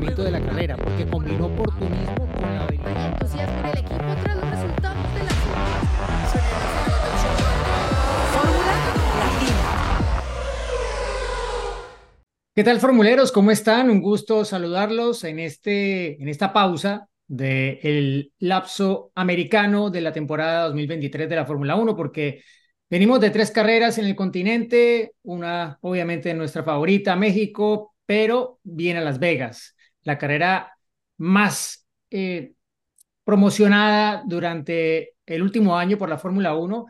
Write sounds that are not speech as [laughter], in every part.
funcionamiento de la carrera, porque combinó oportunismo con la habilidad. entusiasmo en el equipo tras los resultados de la Fórmula Latina. ¿Qué tal, formuleros? ¿Cómo están? Un gusto saludarlos en, este, en esta pausa del lapso americano de la temporada 2023 de la Fórmula 1, porque venimos de tres carreras en el continente, una obviamente nuestra favorita, México, pero viene a Las Vegas, la carrera más eh, promocionada durante el último año por la Fórmula 1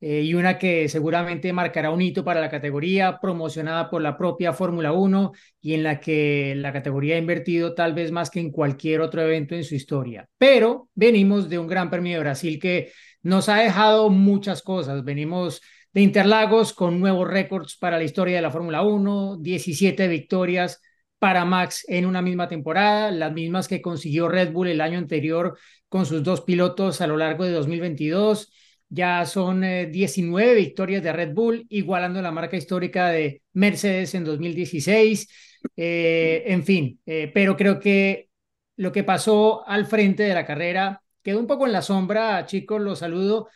eh, y una que seguramente marcará un hito para la categoría, promocionada por la propia Fórmula 1 y en la que la categoría ha invertido tal vez más que en cualquier otro evento en su historia. Pero venimos de un Gran Premio de Brasil que nos ha dejado muchas cosas. Venimos de Interlagos con nuevos récords para la historia de la Fórmula 1, 17 victorias para Max en una misma temporada, las mismas que consiguió Red Bull el año anterior con sus dos pilotos a lo largo de 2022. Ya son 19 eh, victorias de Red Bull, igualando la marca histórica de Mercedes en 2016. Eh, en fin, eh, pero creo que lo que pasó al frente de la carrera quedó un poco en la sombra, chicos, los saludo,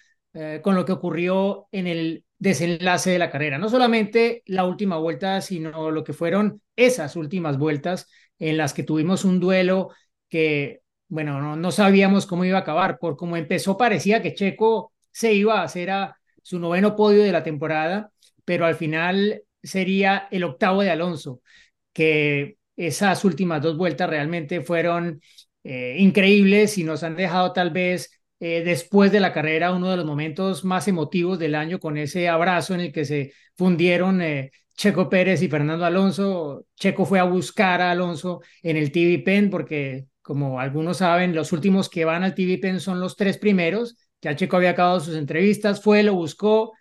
con lo que ocurrió en el desenlace de la carrera. No solamente la última vuelta, sino lo que fueron esas últimas vueltas en las que tuvimos un duelo que, bueno, no, sabíamos cómo iba a acabar. Por cómo empezó, parecía que Checo se iba a hacer a su noveno podio de la temporada, pero al final sería el octavo de Alonso, que esas últimas dos vueltas realmente fueron eh, increíbles y nos han dejado tal vez eh, después de la carrera, uno de los momentos más emotivos del año con ese abrazo en el que se fundieron eh, Checo Pérez y Fernando Alonso. Checo fue a buscar a Alonso en el TV Pen porque, como algunos saben, los últimos que van al TV Pen son los tres primeros. Ya Checo había acabado sus entrevistas, fue, lo buscó,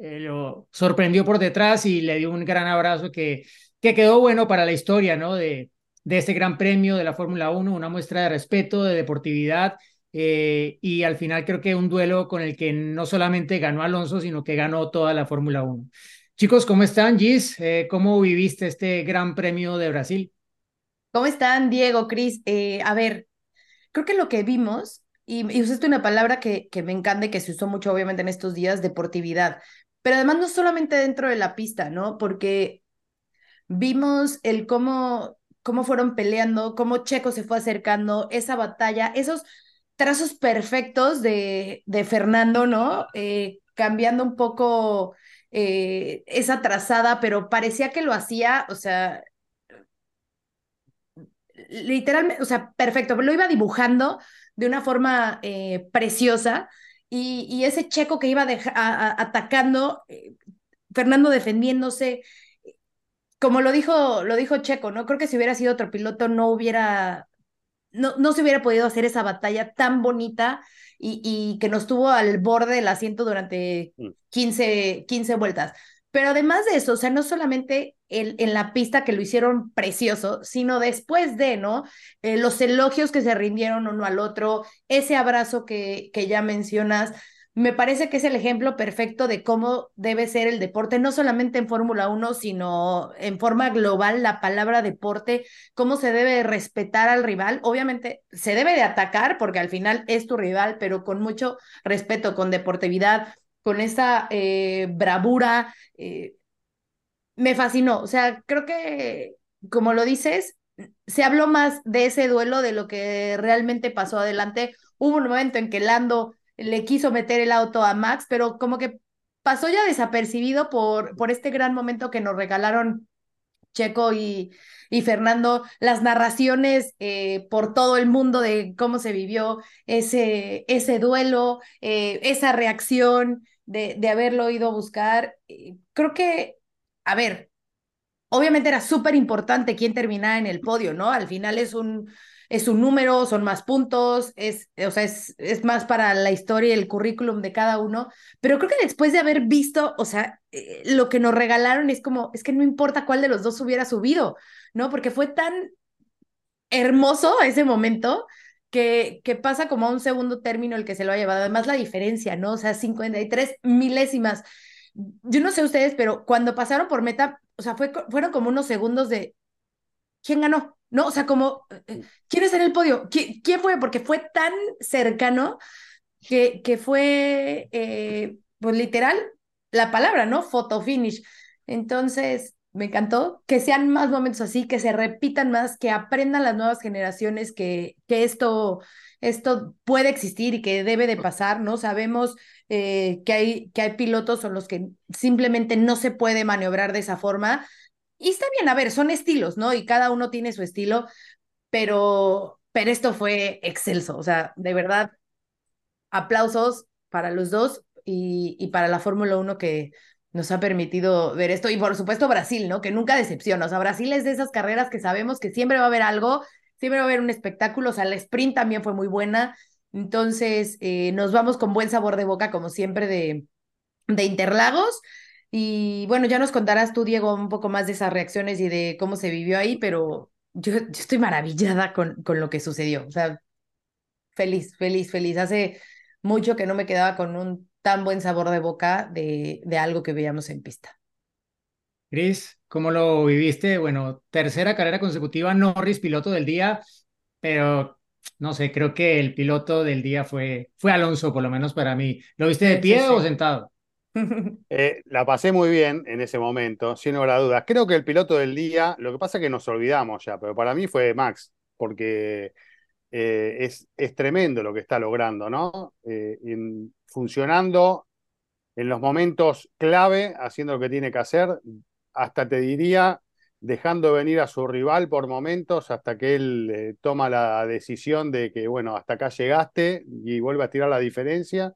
eh, lo sorprendió por detrás y le dio un gran abrazo que, que quedó bueno para la historia, ¿no? De, de este gran premio de la Fórmula 1, una muestra de respeto, de deportividad eh, y al final creo que un duelo con el que no solamente ganó Alonso, sino que ganó toda la Fórmula 1. Chicos, ¿cómo están, Gis? Eh, ¿Cómo viviste este Gran Premio de Brasil? ¿Cómo están, Diego, Cris? Eh, a ver, creo que lo que vimos, y, usaste una palabra que, que me encanta y que se usó mucho obviamente en estos días, deportividad, pero además no solamente dentro de la pista, ¿no? Porque vimos el cómo, cómo fueron peleando, cómo Checo se fue acercando, esa batalla, esos trazos perfectos de, de Fernando, ¿no? Eh, cambiando un poco eh, esa trazada, pero parecía que lo hacía, o sea, literalmente, o sea, perfecto, lo iba dibujando de una forma eh, preciosa y, ese checo que iba atacando, Fernando defendiéndose, como lo dijo, lo dijo Checo, ¿no? Creo que si hubiera sido otro piloto no hubiera no, no se hubiera podido hacer esa batalla tan bonita y, y que nos tuvo al borde del asiento durante 15, mm. 15 vueltas. Pero además de eso, o sea, no solamente el, en la pista que lo hicieron precioso, sino después de, ¿no? Eh, los elogios que se rindieron uno al otro, ese abrazo que, que ya mencionas me parece que es el ejemplo perfecto de cómo debe ser el deporte, no solamente en Fórmula 1, sino en forma global, la palabra deporte, cómo se debe respetar al rival. Obviamente se debe de atacar porque al final es tu rival, pero con mucho respeto, con deportividad, con esa eh, bravura. Eh, me fascinó, o sea, creo que, como lo dices, se habló más de ese duelo de lo que realmente pasó adelante. Hubo un momento en que Lando le quiso meter el auto a Max, pero como que pasó ya desapercibido por, por este gran momento que nos regalaron Checo y, y Fernando, las narraciones eh, por todo el mundo de cómo se vivió ese, ese duelo, eh, esa reacción de, de haberlo ido a buscar. Creo que, a ver, obviamente era súper importante quién terminaba en el podio, ¿no? Al final es un, es un número, son más puntos, es, o sea, es, es más para la historia y el currículum de cada uno, pero creo que después de haber visto, o sea, eh, lo que nos regalaron es como, es que no importa cuál de los dos hubiera subido, ¿no? Porque fue tan hermoso ese momento que, que pasa como a un segundo término el que se lo ha llevado. Además, la diferencia, ¿no? O sea, 53 milésimas. Yo no sé ustedes, pero cuando pasaron por meta, o sea, fue, fueron como unos segundos de, ¿quién ganó? ¿No? O sea, como, ¿quién es en el podio? ¿Qui- ¿Quién fue? Porque fue tan cercano que, que fue, eh, pues literal, la palabra, ¿no? Photo finish. Entonces, me encantó que sean más momentos así, que se repitan más, que aprendan las nuevas generaciones que, que esto, esto puede existir y que debe de pasar, ¿no? Sabemos eh, que, hay, que hay pilotos con los que simplemente no se puede maniobrar de esa forma. Y está bien, a ver, son estilos, ¿no? Y cada uno tiene su estilo, pero, pero esto fue excelso, o sea, de verdad, aplausos para los dos y, y para la Fórmula 1 que nos ha permitido ver esto. Y por supuesto Brasil, ¿no? Que nunca decepciona. O sea, Brasil es de esas carreras que sabemos que siempre va a haber algo, siempre va a haber un espectáculo. O sea, la sprint también fue muy buena. Entonces, eh, nos vamos con buen sabor de boca, como siempre, de, de Interlagos. Y bueno, ya nos contarás tú, Diego, un poco más de esas reacciones y de cómo se vivió ahí, pero yo, yo estoy maravillada con, con lo que sucedió. O sea, feliz, feliz, feliz. Hace mucho que no me quedaba con un tan buen sabor de boca de, de algo que veíamos en pista. Chris, ¿cómo lo viviste? Bueno, tercera carrera consecutiva, Norris, piloto del día, pero no sé, creo que el piloto del día fue, fue Alonso, por lo menos para mí. ¿Lo viste de pie sí, o sentado? [laughs] Eh, la pasé muy bien en ese momento, sin lugar a dudas. Creo que el piloto del día, lo que pasa es que nos olvidamos ya, pero para mí fue Max, porque eh, es, es tremendo lo que está logrando, ¿no? Eh, funcionando en los momentos clave, haciendo lo que tiene que hacer, hasta te diría, dejando venir a su rival por momentos hasta que él toma la decisión de que, bueno, hasta acá llegaste y vuelve a tirar la diferencia.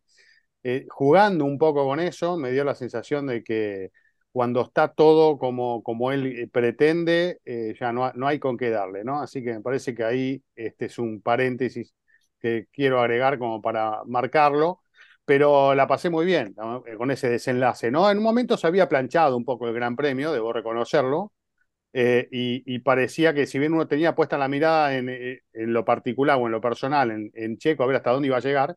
Eh, jugando un poco con eso, me dio la sensación de que cuando está todo como, como él eh, pretende, eh, ya no, no hay con qué darle, ¿no? Así que me parece que ahí este es un paréntesis que quiero agregar como para marcarlo pero la pasé muy bien con ese desenlace, ¿no? En un momento se había planchado un poco el Gran Premio, debo reconocerlo, y, parecía que si bien uno tenía puesta la mirada en, en lo particular o en lo personal, en, en Checo, a ver hasta dónde iba a llegar,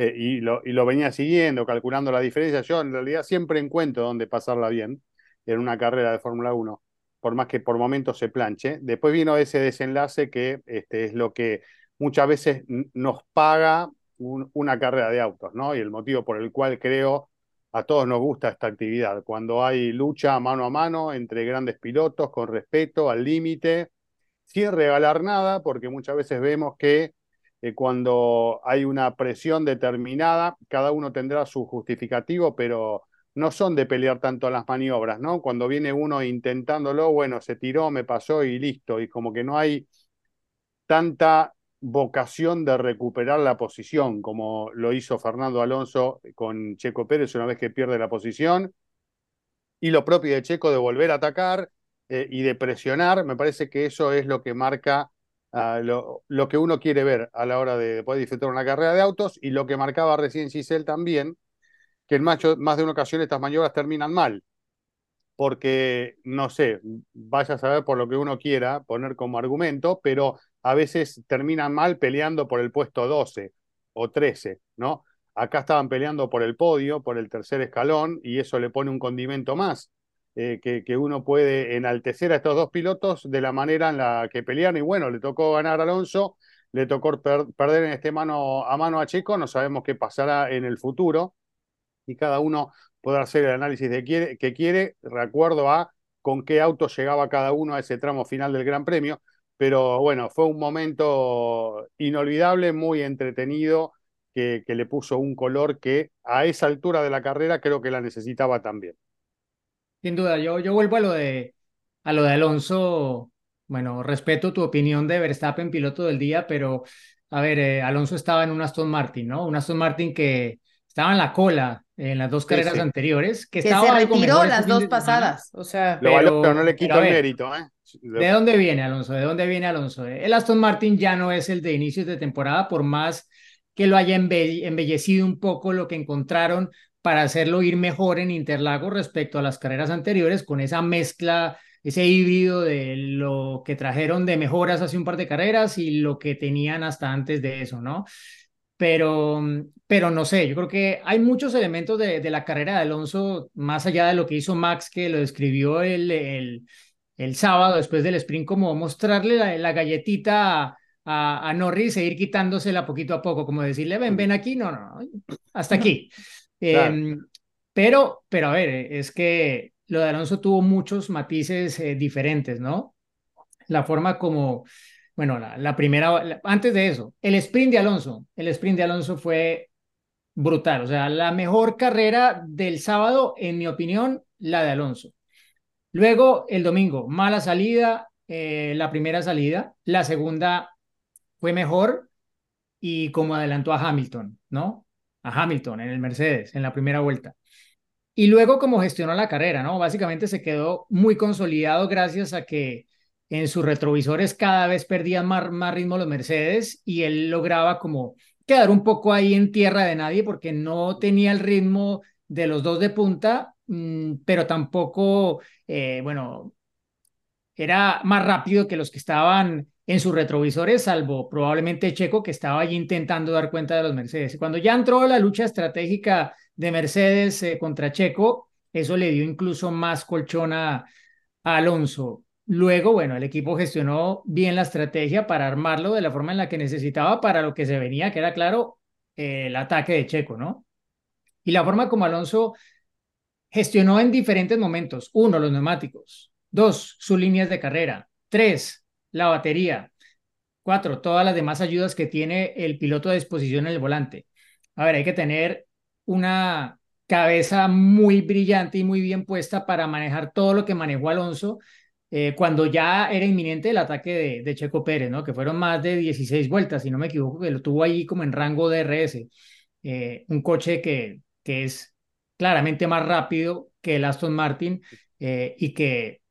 eh, y, lo, y lo venía siguiendo, calculando la diferencia, yo en realidad siempre encuentro dónde pasarla bien en una carrera de Fórmula 1, por más que por momentos se planche. Después vino ese desenlace que este, es lo que muchas veces nos paga un- una carrera de autos, ¿no? Y el motivo por el cual creo a todos nos gusta esta actividad, cuando hay lucha mano a mano entre grandes pilotos, con respeto, al límite, sin regalar nada, porque muchas veces vemos que eh, cuando hay una presión determinada, cada uno tendrá su justificativo, pero no son de pelear tanto las maniobras, ¿no? Cuando viene uno intentándolo, bueno, se tiró, me pasó y listo, y como que no hay tanta vocación de recuperar la posición como lo hizo Fernando Alonso con Checo Pérez una vez que pierde la posición, y lo propio de Checo de volver a atacar eh, y de presionar, me parece que eso es lo que marca lo, lo, que uno quiere ver a la hora de poder disfrutar una carrera de autos y lo que marcaba recién Giselle también, que en macho, más de una ocasión estas maniobras terminan mal, porque, no sé, vaya a saber por lo que uno quiera poner como argumento, pero a veces terminan mal peleando por el puesto 12 o 13, ¿no? Acá estaban peleando por el podio, por el tercer escalón, y eso le pone un condimento más, eh, que, uno puede enaltecer a estos dos pilotos de la manera en la que pelearon. Y bueno, le tocó ganar a Alonso, le tocó per perder en este mano a mano a Checo, no sabemos qué pasará en el futuro, y cada uno podrá hacer el análisis de que quiere, de acuerdo a con qué auto llegaba cada uno a ese tramo final del Gran Premio. Pero bueno, fue un momento inolvidable, muy entretenido, que, le puso un color que a esa altura de la carrera creo que la necesitaba también. Sin duda, yo, yo vuelvo a lo de a lo de Alonso. Bueno, respeto tu opinión de Verstappen, piloto del día, pero a ver, eh, Alonso estaba en un Aston Martin, ¿no? Un Aston Martin que estaba en la cola en las dos carreras sí, sí. anteriores, que, que estaba se retiró mejor las dos pasadas, o sea, Lo Pero- valoro, no le quito pero el mérito. ¿eh? ¿De dónde viene Alonso? ¿De dónde viene Alonso? El Aston Martin ya no es el de inicios de temporada, por más que lo haya embe- embellecido un poco lo que encontraron para hacerlo ir mejor en Interlagos respecto a las carreras anteriores, con esa mezcla, ese híbrido de lo que trajeron de mejoras hace un par de carreras y lo que tenían hasta antes de eso, ¿no? Pero, pero no sé, yo creo que hay muchos elementos de, de la carrera de Alonso, más allá de lo que hizo Max, que lo describió el, el, el sábado después del sprint como mostrarle la, la galletita a, a, a, Norris e ir quitándosela poquito a poco, como decirle, ven, ven aquí, no, no, no hasta aquí. Eh, pero, pero a ver, es que lo de Alonso tuvo muchos matices eh, diferentes, ¿no? La forma como, bueno, la, primera, antes de eso, el sprint de Alonso, el sprint de Alonso fue brutal, o sea, la mejor carrera del sábado, en mi opinión, la de Alonso. Luego, el domingo, mala salida, eh, la primera salida, la segunda fue mejor y como adelantó a Hamilton, ¿no? A Hamilton en el Mercedes, en la primera vuelta. Y luego como gestionó la carrera, ¿no? Básicamente se quedó muy consolidado gracias a que en sus retrovisores cada vez perdían más, más ritmo los Mercedes y él lograba como quedar un poco ahí en tierra de nadie porque no tenía el ritmo de los dos de punta, mmm, pero tampoco, eh, bueno, era más rápido que los que estaban en sus retrovisores, salvo probablemente Checo, que estaba allí intentando dar cuenta de los Mercedes. Cuando ya entró la lucha estratégica de Mercedes eh, contra Checo, eso le dio incluso más colchón a, a, Alonso. Luego, bueno, el equipo gestionó bien la estrategia para armarlo de la forma en la que necesitaba para lo que se venía, que era claro, eh, el ataque de Checo, ¿no? Y la forma como Alonso gestionó en diferentes momentos. Uno, los neumáticos. Dos, sus líneas de carrera. Tres, la batería. Cuatro, todas las demás ayudas que tiene el piloto a disposición en el volante. A ver, hay que tener una cabeza muy brillante y muy bien puesta para manejar todo lo que manejó Alonso eh, cuando ya era inminente el ataque de, de, Checo Pérez, ¿no? Que fueron más de 16 vueltas, si no me equivoco, que lo tuvo ahí como en rango de RS. Eh, un coche que, que es claramente más rápido que el Aston Martin eh, y que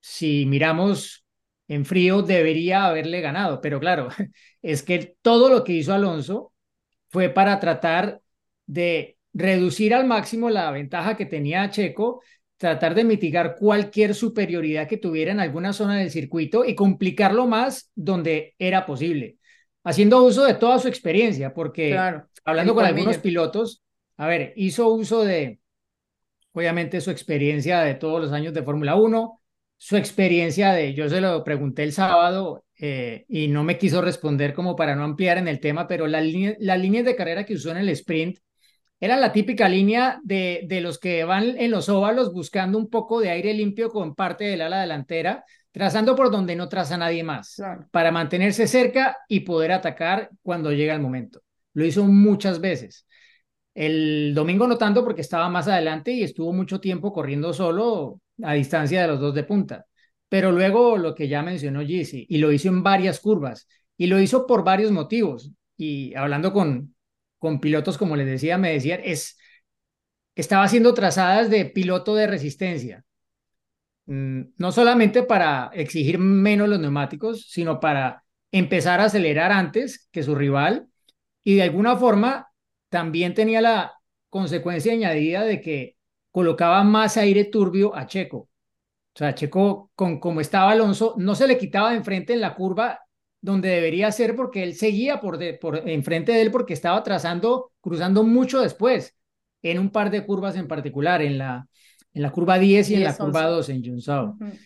si miramos en frío debería haberle ganado, pero claro, [laughs] es que todo lo que hizo Alonso fue para tratar de reducir al máximo la ventaja que tenía Checo, tratar de mitigar cualquier superioridad que tuviera en alguna zona del circuito y complicarlo más donde era posible, haciendo uso de toda su experiencia, porque claro, hablando con algunos pilotos, a ver, hizo uso de, obviamente, su experiencia de todos los años de Fórmula 1, su experiencia de, yo se lo pregunté el sábado eh, y no me quiso responder como para no ampliar en el tema, pero la línea, las líneas de carrera que usó en el sprint era la típica línea de, de los que van en los óvalos buscando un poco de aire limpio con parte del ala delantera, trazando por donde no traza nadie más, claro. para mantenerse cerca y poder atacar cuando llega el momento. Lo hizo muchas veces. El domingo no tanto porque estaba más adelante y estuvo mucho tiempo corriendo solo a distancia de los dos de punta. Pero luego lo que ya mencionó Gizzy, y lo hizo en varias curvas, y lo hizo por varios motivos. Y hablando con, con pilotos, como les decía, me decían, es, estaba haciendo trazadas de piloto de resistencia. Mm, no solamente para exigir menos los neumáticos, sino para empezar a acelerar antes que su rival y de alguna forma también tenía la consecuencia añadida de que colocaba más aire turbio a Checo. O sea, Checo, con como estaba Alonso, no se le quitaba de enfrente en la curva donde debería ser porque él seguía por, de, por enfrente de él porque estaba trazando, cruzando mucho después, en un par de curvas en particular, en la, en la curva 10 y 10, en la curva 12 en. Uh -huh.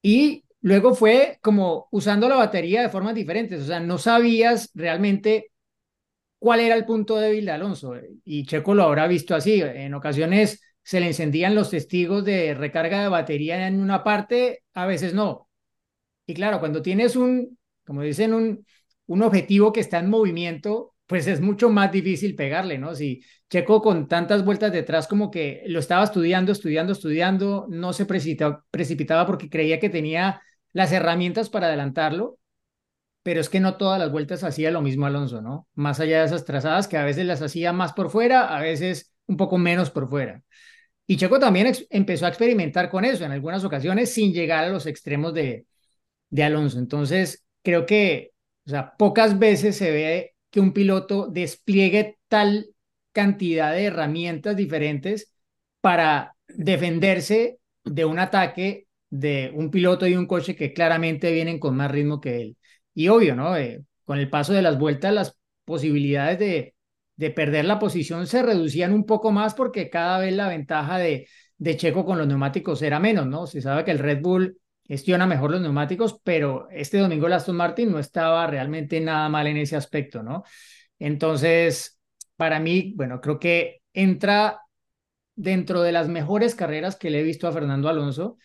Y luego fue como usando la batería de formas diferentes, o sea, no sabías realmente cuál era el punto débil de Alonso. Y Checo lo habrá visto así. En ocasiones se le encendían los testigos de recarga de batería en una parte, a veces no. Y claro, cuando tienes un, como dicen, un, un objetivo que está en movimiento, pues es mucho más difícil pegarle, ¿no? Si Checo con tantas vueltas detrás como que lo estaba estudiando, estudiando, estudiando, no se precipitaba, precipitaba porque creía que tenía las herramientas para adelantarlo, pero es que no todas las vueltas hacía lo mismo Alonso, ¿no? Más allá de esas trazadas que a veces las hacía más por fuera, a veces un poco menos por fuera. Y Checo también empezó a experimentar con eso en algunas ocasiones sin llegar a los extremos de, Alonso. Entonces, creo que, pocas veces se ve que un piloto despliegue tal cantidad de herramientas diferentes para defenderse de un ataque de un piloto y un coche que claramente vienen con más ritmo que él. Y obvio, ¿no? Eh, con el paso de las vueltas, las posibilidades de, de perder la posición se reducían un poco más porque cada vez la ventaja de, de Checo con los neumáticos era menos, ¿no? Se sabe que el Red Bull gestiona mejor los neumáticos, pero este domingo el Aston Martin no estaba realmente nada mal en ese aspecto, ¿no? Entonces, para mí, bueno, creo que entra dentro de las mejores carreras que le he visto a Fernando Alonso,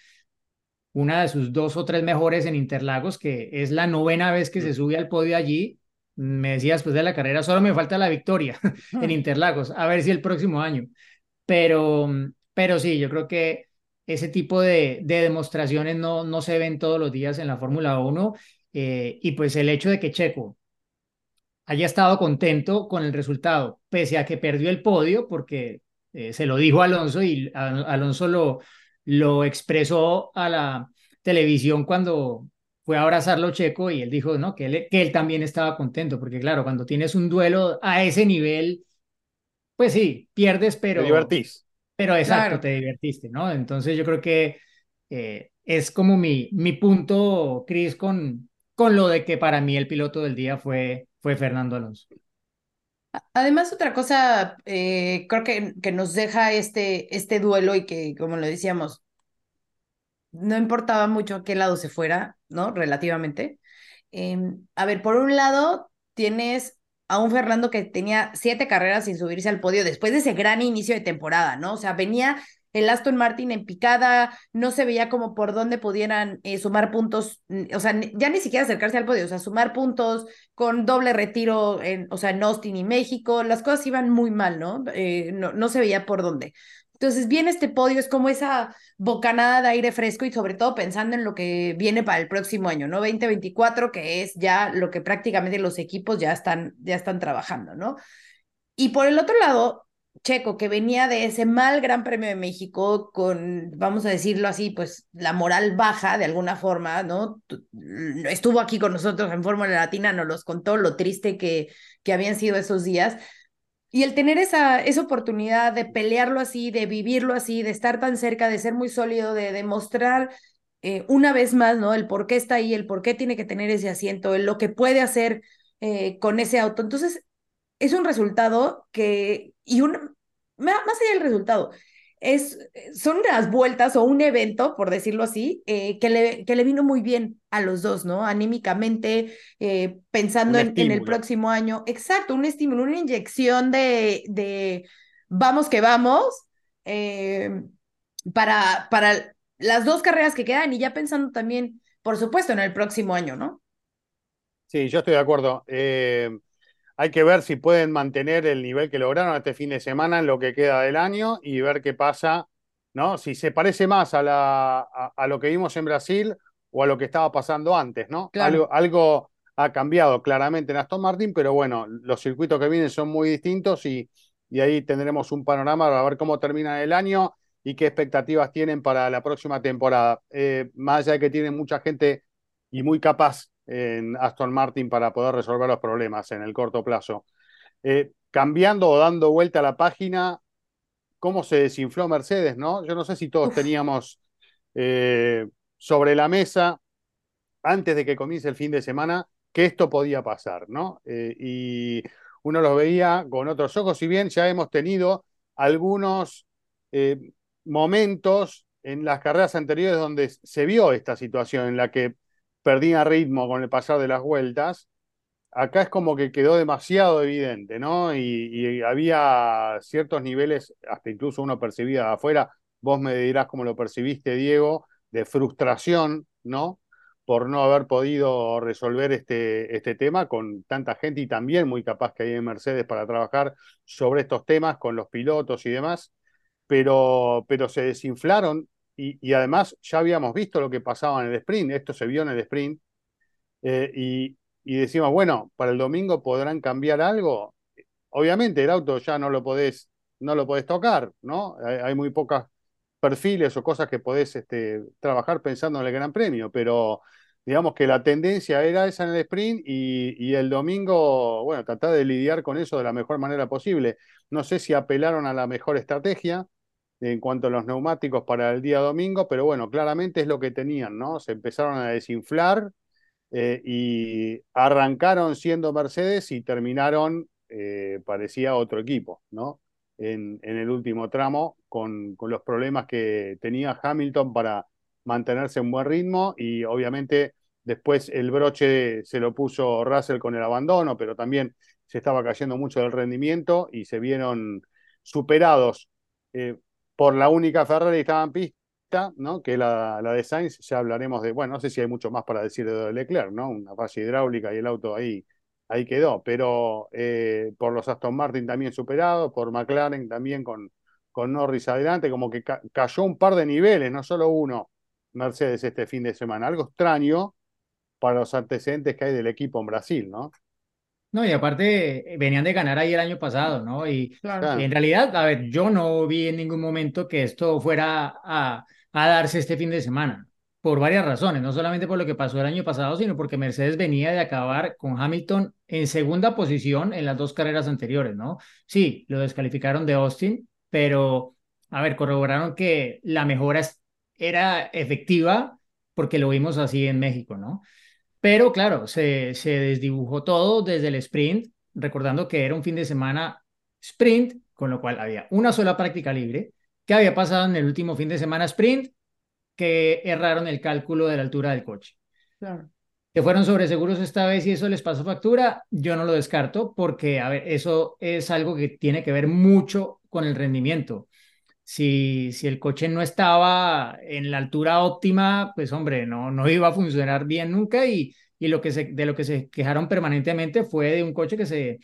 una de sus dos o tres mejores en Interlagos, que es la novena vez que se sube al podio allí. Me decía después de la carrera, solo me falta la victoria [laughs] en Interlagos, a ver si el próximo año. Pero, pero sí, yo creo que ese tipo de, de demostraciones no, no se ven todos los días en la Fórmula 1 eh, y pues el hecho de que Checo haya estado contento con el resultado, pese a que perdió el podio, porque eh, se lo dijo Alonso y Alonso lo, lo expresó a la televisión cuando fue a abrazarlo Checo y él dijo ¿no? que, él, que él también estaba contento, porque claro, cuando tienes un duelo a ese nivel, pues sí, pierdes, pero... Te divertís. Pero exacto, te divertiste, ¿no? Entonces yo creo que eh, es como mi, mi punto, Cris, con, con lo de que para mí el piloto del día fue, fue Fernando Alonso. Además, otra cosa, eh, creo que, que nos deja este, este duelo y que, como lo decíamos, no importaba mucho a qué lado se fuera, ¿no? Relativamente. Em, a ver, por un lado, tienes a un Fernando que tenía siete carreras sin subirse al podio después de ese gran inicio de temporada, ¿no? O sea, venía el Aston Martin en picada, no se veía como por dónde pudieran eh, sumar puntos, o sea, ya ni siquiera acercarse al podio, o sea, sumar puntos con doble retiro, en, o sea, en Austin y México, las cosas iban muy mal, ¿no? Eh, no, no se veía por dónde. Entonces, viene este podio, es como esa bocanada de aire fresco y sobre todo pensando en lo que viene para el próximo año, ¿no? 2024, que es ya lo que prácticamente los equipos ya están, ya están trabajando, ¿no? Y por el otro lado, Checo, que venía de ese mal Gran Premio de México con, vamos a decirlo así, pues la moral baja de alguna forma, ¿no? Estuvo aquí con nosotros en Fórmula Latina, nos los contó lo triste que, que habían sido esos días. Y el tener esa, esa oportunidad de pelearlo así, de vivirlo así, de estar tan cerca, de ser muy sólido, de demostrar eh, una vez más, ¿no? El por qué está ahí, el por qué tiene que tener ese asiento, el lo que puede hacer eh, con ese auto. Entonces, es un resultado que, y un, más allá del resultado, es, son unas vueltas o un evento, por decirlo así, eh, que, le, que le vino muy bien a los dos, ¿no? Anímicamente, eh, pensando en, el próximo año. Exacto, un estímulo, una inyección de, de vamos que vamos, eh, para, para las dos carreras que quedan y ya pensando también, por supuesto, en el próximo año, ¿no? Sí, yo estoy de acuerdo. Hay que ver si pueden mantener el nivel que lograron este fin de semana en lo que queda del año y ver qué pasa, ¿no? Si se parece más a, la, a, lo que vimos en Brasil o a lo que estaba pasando antes, ¿no? Algo, algo ha cambiado claramente en Aston Martin, pero bueno, los circuitos que vienen son muy distintos y, y ahí tendremos un panorama para ver cómo termina el año y qué expectativas tienen para la próxima temporada. Eh, más allá de que tienen mucha gente y muy capaz en Aston Martin para poder resolver los problemas en el corto plazo. Eh, cambiando o dando vuelta a la página, ¿cómo se desinfló Mercedes? ¿no? Yo no sé si todos teníamos eh, sobre la mesa, antes de que comience el fin de semana, que esto podía pasar, ¿no? Eh, y uno lo veía con otros ojos, si bien ya hemos tenido algunos momentos en las carreras anteriores donde se vio esta situación en la que perdía ritmo con el pasar de las vueltas. Acá es como que quedó demasiado evidente, ¿no? Y, había ciertos niveles, hasta incluso uno percibía de afuera, vos me dirás cómo lo percibiste, Diego, de frustración, ¿no? Por no haber podido resolver este, este tema con tanta gente y también muy capaz que hay en Mercedes para trabajar sobre estos temas con los pilotos y demás, pero, pero se desinflaron y, además ya habíamos visto lo que pasaba en el sprint, esto se vio en el sprint, eh, y, decimos, bueno, para el domingo podrán cambiar algo. Obviamente el auto ya no lo podés, no lo podés tocar, ¿no? Hay, muy pocos perfiles o cosas que podés este, trabajar pensando en el Gran Premio, pero digamos que la tendencia era esa en el sprint y, y, el domingo, bueno, tratar de lidiar con eso de la mejor manera posible. No sé si apelaron a la mejor estrategia, en cuanto a los neumáticos para el día domingo, pero bueno, claramente es lo que tenían, ¿no? Se empezaron a desinflar eh, y arrancaron siendo Mercedes y terminaron, eh, parecía otro equipo, ¿no? En, en el último tramo, con, con, los problemas que tenía Hamilton para mantenerse en buen ritmo y obviamente después el broche se lo puso Russell con el abandono, pero también se estaba cayendo mucho del rendimiento y se vieron superados eh, por la única Ferrari que estaba en pista, ¿no? que la, la de Sainz, ya hablaremos de, bueno, no sé si hay mucho más para decir de Leclerc, ¿no? Una falla hidráulica y el auto ahí, ahí quedó, pero eh, por los Aston Martin también superados, por McLaren también con, con Norris adelante, como que cayó un par de niveles, no solo uno, Mercedes este fin de semana, algo extraño para los antecedentes que hay del equipo en Brasil, ¿no? No, y aparte eh, venían de ganar ahí el año pasado, ¿no? Y, en realidad, a ver, yo no vi en ningún momento que esto fuera a, a darse este fin de semana, por varias razones, no solamente por lo que pasó el año pasado, sino porque Mercedes venía de acabar con Hamilton en segunda posición en las dos carreras anteriores, ¿no? Sí, lo descalificaron de Austin, pero, a ver, corroboraron que la mejora era efectiva porque lo vimos así en México, ¿no? Pero claro, se, se desdibujó todo desde el sprint, recordando que era un fin de semana sprint, con lo cual había una sola práctica libre. ¿Qué había pasado en el último fin de semana sprint? Que erraron el cálculo de la altura del coche. Claro. Que fueron sobreseguros esta vez y eso les pasó factura, yo no lo descarto porque, a ver, eso es algo que tiene que ver mucho con el rendimiento si, si el coche no estaba en la altura óptima, pues hombre, no, no iba a funcionar bien nunca y, y lo que se, de lo que se quejaron permanentemente fue de un coche que, se,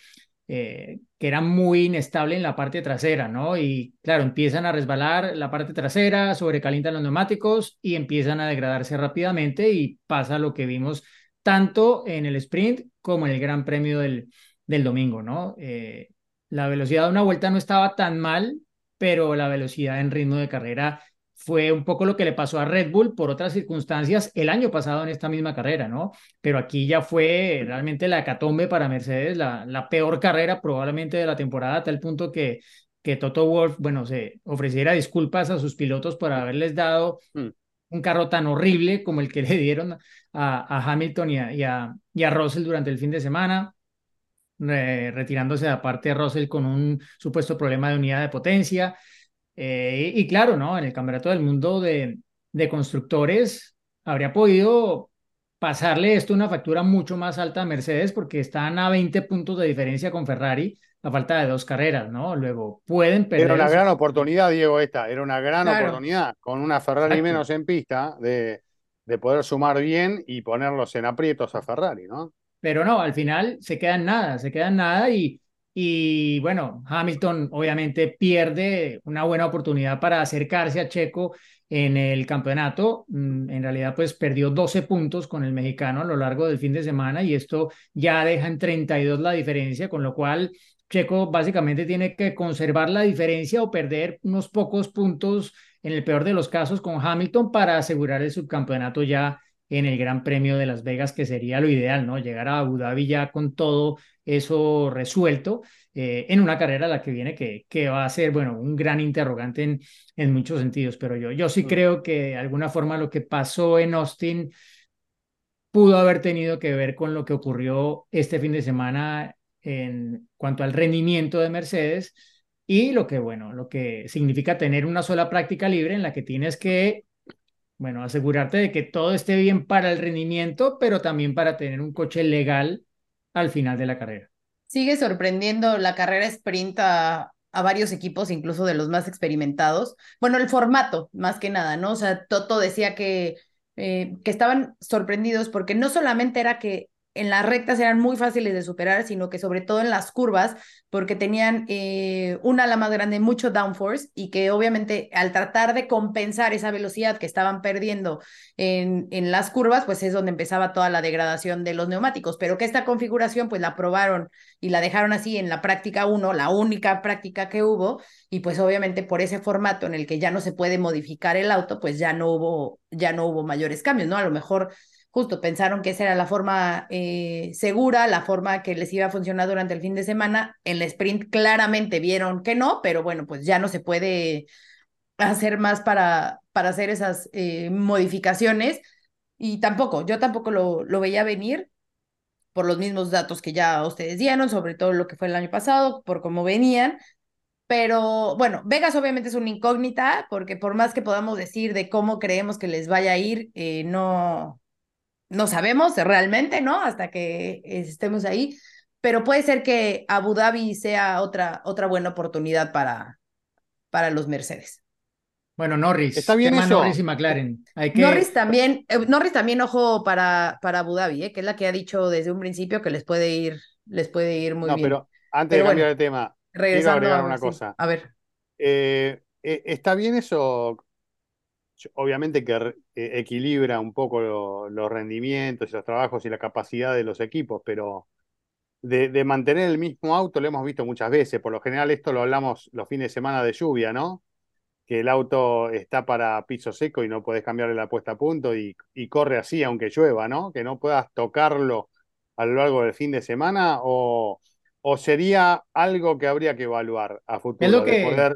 eh, que era muy inestable en la parte trasera, ¿no? Y claro, empiezan a resbalar la parte trasera, sobrecalientan los neumáticos y empiezan a degradarse rápidamente y pasa lo que vimos tanto en el sprint como en el Gran Premio del, del domingo, ¿no? Eh, la velocidad de una vuelta no estaba tan mal, pero la velocidad en ritmo de carrera fue un poco lo que le pasó a Red Bull por otras circunstancias el año pasado en esta misma carrera, ¿no? Pero aquí ya fue realmente la hecatombe para Mercedes, la, la peor carrera probablemente de la temporada, a tal punto que, que Toto Wolf, bueno, se ofreciera disculpas a sus pilotos por haberles dado hmm. un carro tan horrible como el que le dieron a, a Hamilton y a, y, a, y a Russell durante el fin de semana retirándose de aparte Russell con un supuesto problema de unidad de potencia. Eh, y, claro, ¿no? En el Campeonato del Mundo de, de Constructores habría podido pasarle esto una factura mucho más alta a Mercedes porque están a 20 puntos de diferencia con Ferrari a falta de dos carreras, ¿no? Luego pueden perder. Era una gran oportunidad, Diego, esta. Era una gran oportunidad con una Ferrari menos en pista de, de poder sumar bien y ponerlos en aprietos a Ferrari, ¿no? Pero no, al final se queda nada, se queda nada y, y bueno, Hamilton obviamente pierde una buena oportunidad para acercarse a Checo en el campeonato. Mm, en realidad, pues perdió 12 puntos con el mexicano a lo largo del fin de semana y esto ya deja en 32 la diferencia, con lo cual Checo básicamente tiene que conservar la diferencia o perder unos pocos puntos en el peor de los casos con Hamilton para asegurar el subcampeonato ya en el Gran Premio de Las Vegas, que sería lo ideal, ¿no? Llegar a Abu Dhabi ya con todo eso resuelto eh, en una carrera la que viene que, que va a ser, bueno, un gran interrogante en, en muchos sentidos, pero yo, yo sí mm. creo que de alguna forma lo que pasó en Austin pudo haber tenido que ver con lo que ocurrió este fin de semana en cuanto al rendimiento de Mercedes y lo que, bueno, lo que significa tener una sola práctica libre en la que tienes que bueno, asegurarte de que todo esté bien para el rendimiento, pero también para tener un coche legal al final de la carrera. Sigue sorprendiendo la carrera sprint a, varios equipos, incluso de los más experimentados. Bueno, el formato, más que nada, ¿no? O sea, Toto decía que, eh, que estaban sorprendidos porque no solamente era que en las rectas eran muy fáciles de superar, sino que sobre todo en las curvas, porque tenían eh, una ala más grande, mucho downforce, y que obviamente al tratar de compensar esa velocidad que estaban perdiendo en, en las curvas, pues es donde empezaba toda la degradación de los neumáticos, pero que esta configuración pues la probaron y la dejaron así en la práctica 1, la única práctica que hubo, y pues obviamente por ese formato en el que ya no se puede modificar el auto, pues ya no hubo, ya no hubo mayores cambios, ¿no? A lo mejor justo pensaron que esa era la forma eh, segura, la forma que les iba a funcionar durante el fin de semana. En el sprint claramente vieron que no, pero bueno, pues ya no se puede hacer más para, para hacer esas eh, modificaciones. Y tampoco, yo tampoco lo, lo veía venir por los mismos datos que ya ustedes dieron, sobre todo lo que fue el año pasado, por cómo venían. Pero bueno, Vegas obviamente es una incógnita, porque por más que podamos decir de cómo creemos que les vaya a ir, eh, no, no sabemos realmente, ¿no? Hasta que estemos ahí. Pero puede ser que Abu Dhabi sea otra, otra buena oportunidad para, para los Mercedes. Bueno, Norris. Está bien eso. Norris y McLaren. Hay que... Norris también, eh, Norris también, ojo, para, para Abu Dhabi, ¿eh? que es la que ha dicho desde un principio que les puede ir, les puede ir muy No, bien. pero antes Pero de cambiar bueno, de tema, quiero Regresando agregar a una sí, cosa. A ver. Eh, eh, está bien eso, obviamente que eh, equilibra un poco lo- los rendimientos y los trabajos y la capacidad de los equipos, pero de, de mantener el mismo auto lo hemos visto muchas veces. Por lo general esto lo hablamos los fines de semana de lluvia, ¿no? Que el auto está para piso seco y no puedes cambiarle la puesta a punto y, y corre así aunque llueva, ¿no? Que no puedas tocarlo a lo largo del fin de semana o, o sería algo que habría que evaluar a futuro, lo de que- poder,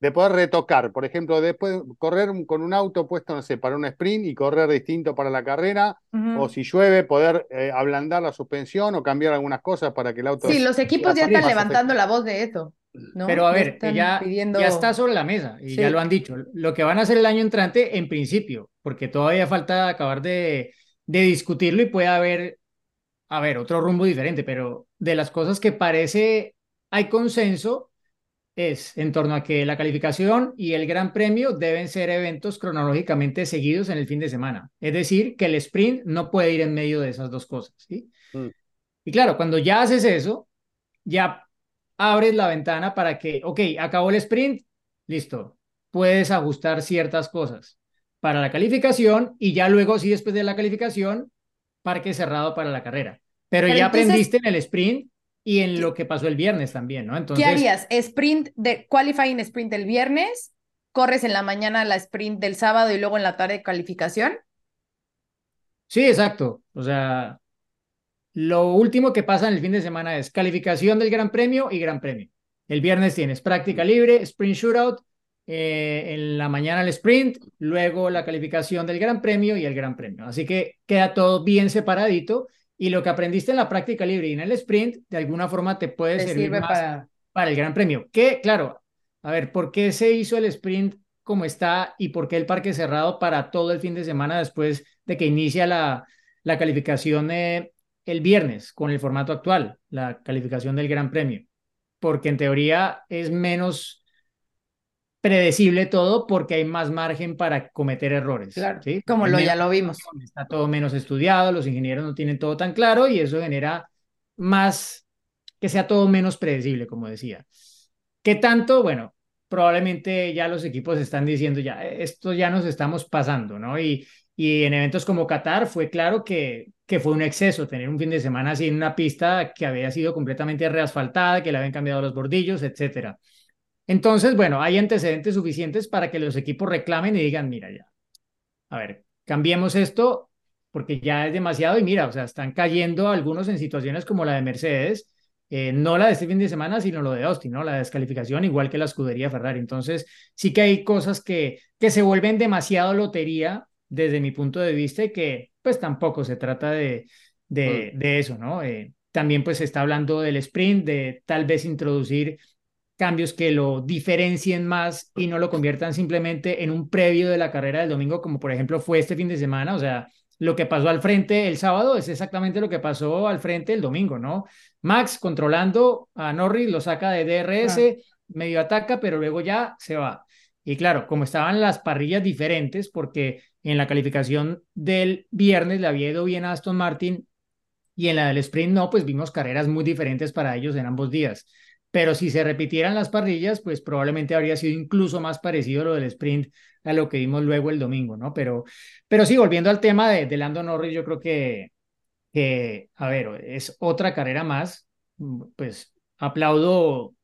de poder retocar. Por ejemplo, después correr con un auto puesto, no sé, para un sprint y correr distinto para la carrera, o si llueve, poder eh, ablandar la suspensión o cambiar algunas cosas para que el auto Sí, los equipos ya están levantando la voz de eso, ¿no? Pero a Ya ver, ya, pidiendo- ya está sobre la mesa y Sí. ya lo han dicho. Lo que van a hacer el año entrante, en principio, porque todavía falta acabar de, de discutirlo y puede haber, a ver, otro rumbo diferente, pero de las cosas que parece hay consenso es en torno a que la calificación y el Gran Premio deben ser eventos cronológicamente seguidos en el fin de semana. Es decir, que el sprint no puede ir en medio de esas dos cosas, ¿sí? Mm. Y claro, cuando ya haces eso, ya abres la ventana para que, ok, acabó el sprint, listo, puedes ajustar ciertas cosas para la calificación y ya luego, sí, después de la calificación, parque cerrado para la carrera. Pero, Pero ya entonces- aprendiste en el sprint y en lo que pasó el viernes también, ¿no? Entonces, ¿Qué harías? ¿Sprint de qualifying sprint el viernes? ¿Corres en la mañana la sprint del sábado y luego en la tarde calificación? Sí, exacto. O sea, lo último que pasa en el fin de semana es calificación del Gran Premio y Gran Premio. El viernes tienes práctica libre, sprint shootout, eh, en la mañana el sprint, luego la calificación del Gran Premio y el Gran Premio. Así que queda todo bien separadito y lo que aprendiste en la práctica libre y en el sprint, de alguna forma te puede Te servir sirve más para... para el Gran Premio. Que, claro, a ver, ¿por qué se hizo el sprint como está y por qué el parque cerrado para todo el fin de semana después de que inicia la, la calificación eh, el viernes con el formato actual, la calificación del Gran Premio? Porque en teoría es menos predecible todo porque hay más margen para cometer errores. Claro, ¿sí? como lo ya lo vimos. está todo menos estudiado, los ingenieros no tienen todo tan claro y eso genera más, que sea todo menos predecible, como decía. ¿Qué tanto? Bueno, probablemente ya los equipos están diciendo, ya, esto ya nos estamos pasando, ¿no? Y, y en eventos como Qatar fue claro que, que fue un exceso tener un fin de semana así en una pista que había sido completamente reasfaltada, que le habían cambiado los bordillos, etcétera. Entonces, bueno, hay antecedentes suficientes para que los equipos reclamen y digan, mira ya, a ver, cambiemos esto porque ya es demasiado y mira, o sea, están cayendo algunos en situaciones como la de Mercedes, eh, no la de este fin de semana, sino lo de Austin, ¿no? La descalificación, igual que la escudería Ferrari. Entonces, sí que hay cosas que, que se vuelven demasiado lotería desde mi punto de vista y que pues tampoco se trata de, de, de eso, ¿no? Eh, también pues se está hablando del sprint, de tal vez introducir cambios que lo diferencien más y no lo conviertan simplemente en un previo de la carrera del domingo, como por ejemplo fue este fin de semana. O sea, lo que pasó al frente el sábado es exactamente lo que pasó al frente el domingo, ¿no? Max controlando a Norris, lo saca de DRS, Ah. medio ataca, pero luego ya se va. Y claro, como estaban las parrillas diferentes, porque en la calificación del viernes le había ido bien a Aston Martin y en la del sprint no, pues vimos carreras muy diferentes para ellos en ambos días. Pero si se repitieran las parrillas, pues probablemente habría sido incluso más parecido lo del sprint a lo que vimos luego el domingo, ¿no? Pero, pero sí, volviendo al tema de, de Lando Norris, yo creo que, que, a ver, es otra carrera más. Pues aplaudo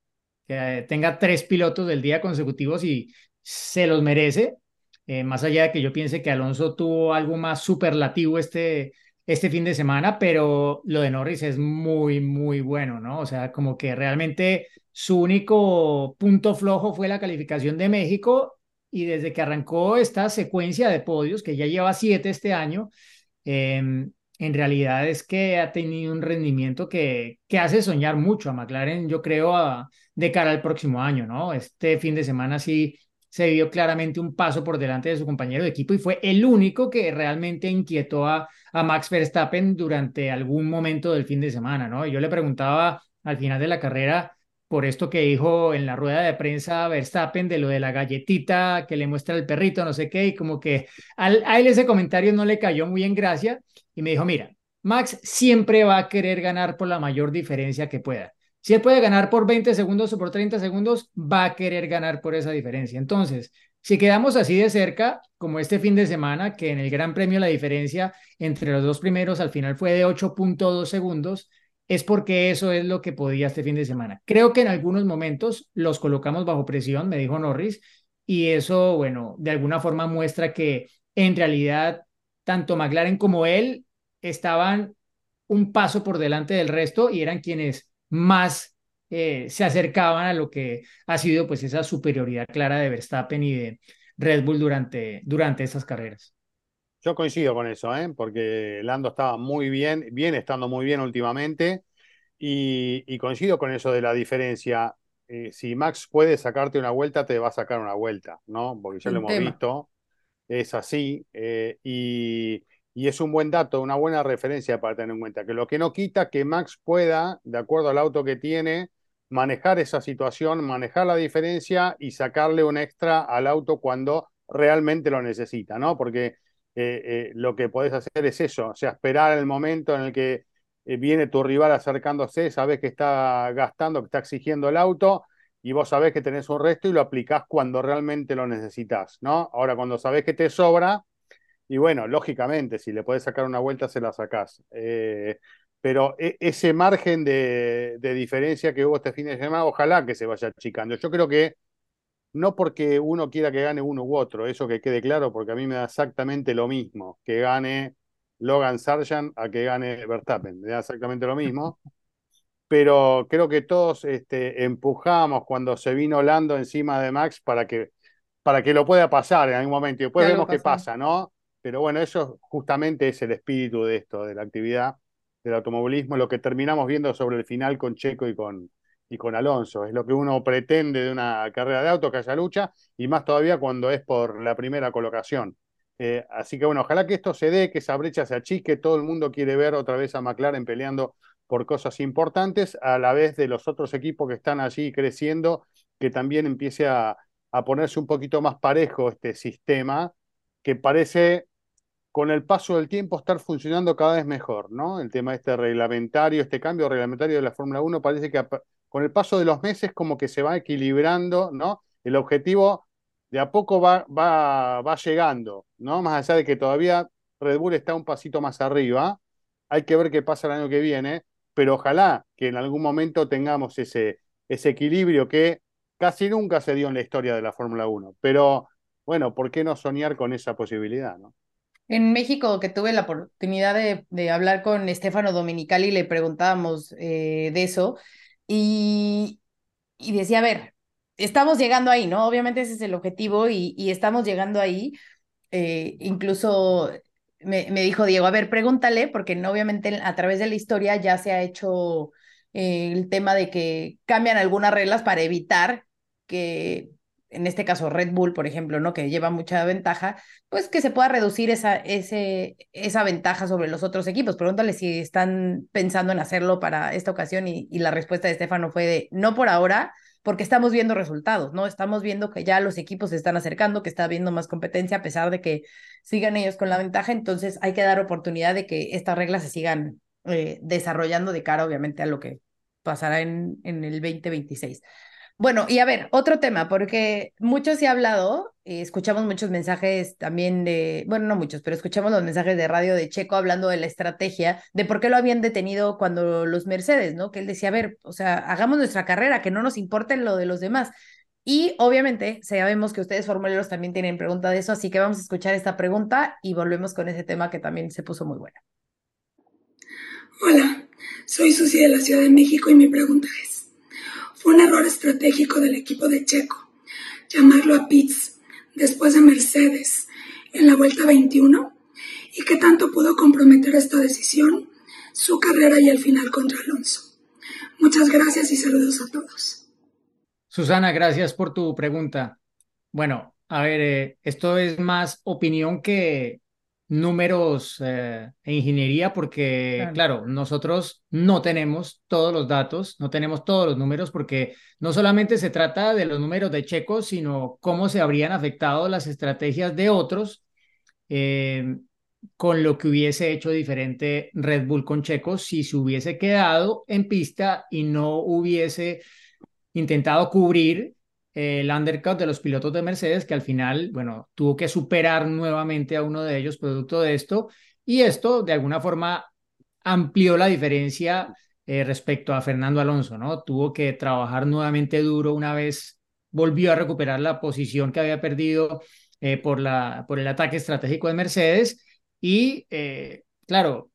que tenga tres pilotos del día consecutivos y se los merece. Eh, más allá de que yo piense que Alonso tuvo algo más superlativo este, este fin de semana, pero lo de Norris es muy, muy bueno, ¿no? O sea, como que realmente su único punto flojo fue la calificación de México y desde que arrancó esta secuencia de podios, que ya lleva siete este año, eh, en realidad es que ha tenido un rendimiento que, que hace soñar mucho a McLaren, yo creo, a, de cara al próximo año, ¿no? Este fin de semana sí se vio claramente un paso por delante de su compañero de equipo y fue el único que realmente inquietó a, a Max Verstappen durante algún momento del fin de semana, ¿no? Yo le preguntaba al final de la carrera por esto que dijo en la rueda de prensa Verstappen de lo de la galletita que le muestra el perrito, no sé qué, y como que a él ese comentario no le cayó muy en gracia y me dijo, mira, Max siempre va a querer ganar por la mayor diferencia que pueda. Si él puede ganar por 20 segundos o por 30 segundos, va a querer ganar por esa diferencia. Entonces, si quedamos así de cerca, como este fin de semana, que en el Gran Premio la diferencia entre los dos primeros al final fue de 8.2 segundos, es porque eso es lo que podía este fin de semana. Creo que en algunos momentos los colocamos bajo presión, me dijo Norris, y eso, bueno, de alguna forma muestra que en realidad tanto McLaren como él estaban un paso por delante del resto y eran quienes más eh, se acercaban a lo que ha sido pues esa superioridad clara de Verstappen y de Red Bull durante, durante esas carreras. Yo coincido con eso, ¿eh? porque Lando estaba muy bien, viene estando muy bien últimamente, y, coincido con eso de la diferencia. Eh, si Max puede sacarte una vuelta, te va a sacar una vuelta, ¿no? Porque ya lo hemos visto, es así, y, y es un buen dato, una buena referencia para tener en cuenta, que lo que no quita que Max pueda, de acuerdo al auto que tiene, manejar esa situación, manejar la diferencia y sacarle un extra al auto cuando realmente lo necesita, ¿no? Porque eh, eh, lo que podés hacer es eso, o sea, esperar el momento en el que eh, viene tu rival acercándose, sabes que está gastando, que está exigiendo el auto, y vos sabés que tenés un resto y lo aplicás cuando realmente lo necesitas, ¿no? Ahora, cuando sabés que te sobra, y bueno, lógicamente, si le puedes sacar una vuelta, se la sacás. Pero e, ese margen de, diferencia que hubo este fin de semana, ojalá que se vaya achicando. Yo creo que no porque uno quiera que gane uno u otro, eso que quede claro, porque a mí me da exactamente lo mismo que gane Logan Sargent a que gane Verstappen, me da exactamente lo mismo. Pero creo que todos este, empujamos cuando se vino Lando encima de Max para que, para que lo pueda pasar en algún momento. Y después vemos qué pasa, ¿no? Pero bueno, eso justamente es el espíritu de esto, de la actividad del automovilismo, lo que terminamos viendo sobre el final con Checo y con, y con Alonso. Es lo que uno pretende de una carrera de auto, que haya lucha, y más todavía cuando es por la primera colocación. Eh, así que bueno, ojalá que esto se dé, que esa brecha se achique, todo el mundo quiere ver otra vez a McLaren peleando por cosas importantes, a la vez de los otros equipos que están allí creciendo, que también empiece a, a ponerse un poquito más parejo este sistema, que parece con el paso del tiempo estar funcionando cada vez mejor, ¿no? El tema este reglamentario, este cambio reglamentario de la Fórmula 1 parece que con el paso de los meses como que se va equilibrando, ¿no? El objetivo de a poco va, va, va llegando, ¿no? Más allá de que todavía Red Bull está un pasito más arriba, hay que ver qué pasa el año que viene, pero ojalá que en algún momento tengamos ese, ese equilibrio que casi nunca se dio en la historia de la Fórmula 1, pero bueno, ¿por qué no soñar con esa posibilidad, ¿no? En México, que tuve la oportunidad de, hablar con Estefano Dominicali, le preguntábamos eh, de eso y, y, decía, a ver, estamos llegando ahí, ¿no? Obviamente ese es el objetivo y, y estamos llegando ahí. Eh, incluso me, me, dijo Diego, a ver, pregúntale, porque obviamente a través de la historia ya se ha hecho eh, el tema de que cambian algunas reglas para evitar que en este caso Red Bull, por ejemplo, ¿no? Que lleva mucha ventaja, pues que se pueda reducir esa, ese, esa ventaja sobre los otros equipos. Pregúntale si están pensando en hacerlo para esta ocasión y, y la respuesta de Estefano fue de no por ahora, porque estamos viendo resultados, ¿no? Estamos viendo que ya los equipos se están acercando, que está habiendo más competencia a pesar de que sigan ellos con la ventaja, entonces hay que dar oportunidad de que estas reglas se sigan eh, desarrollando de cara, obviamente, a lo que pasará en, en el 2026. Bueno, y a ver, otro tema, porque muchos se ha hablado, eh, escuchamos muchos mensajes también de, bueno, no muchos, pero escuchamos los mensajes de radio de Checo hablando de la estrategia, de por qué lo habían detenido cuando los Mercedes, ¿no? Que él decía, a ver, o sea, hagamos nuestra carrera, que no nos importe lo de los demás. Y obviamente sabemos que ustedes formuleros también tienen pregunta de eso, así que vamos a escuchar esta pregunta y volvemos con ese tema que también se puso muy bueno. Hola, soy Susi de la Ciudad de México y mi pregunta es, fue un error estratégico del equipo de Checo llamarlo a Pitts después de Mercedes en la vuelta 21 y qué tanto pudo comprometer esta decisión su carrera y el final contra Alonso. Muchas gracias y saludos a todos. Susana, gracias por tu pregunta. Bueno, a ver, eh, esto es más opinión que números eh, e ingeniería, porque, claro. claro, nosotros no tenemos todos los datos, no tenemos todos los números, porque no solamente se trata de los números de Checo, sino cómo se habrían afectado las estrategias de otros eh, con lo que hubiese hecho diferente Red Bull con Checo si se hubiese quedado en pista y no hubiese intentado cubrir el undercut de los pilotos de Mercedes, que al final, bueno, tuvo que superar nuevamente a uno de ellos producto de esto, y esto de alguna forma amplió la diferencia eh, respecto a Fernando Alonso, ¿no? Tuvo que trabajar nuevamente duro una vez volvió a recuperar la posición que había perdido eh, por, la, por el ataque estratégico de Mercedes, y eh, claro,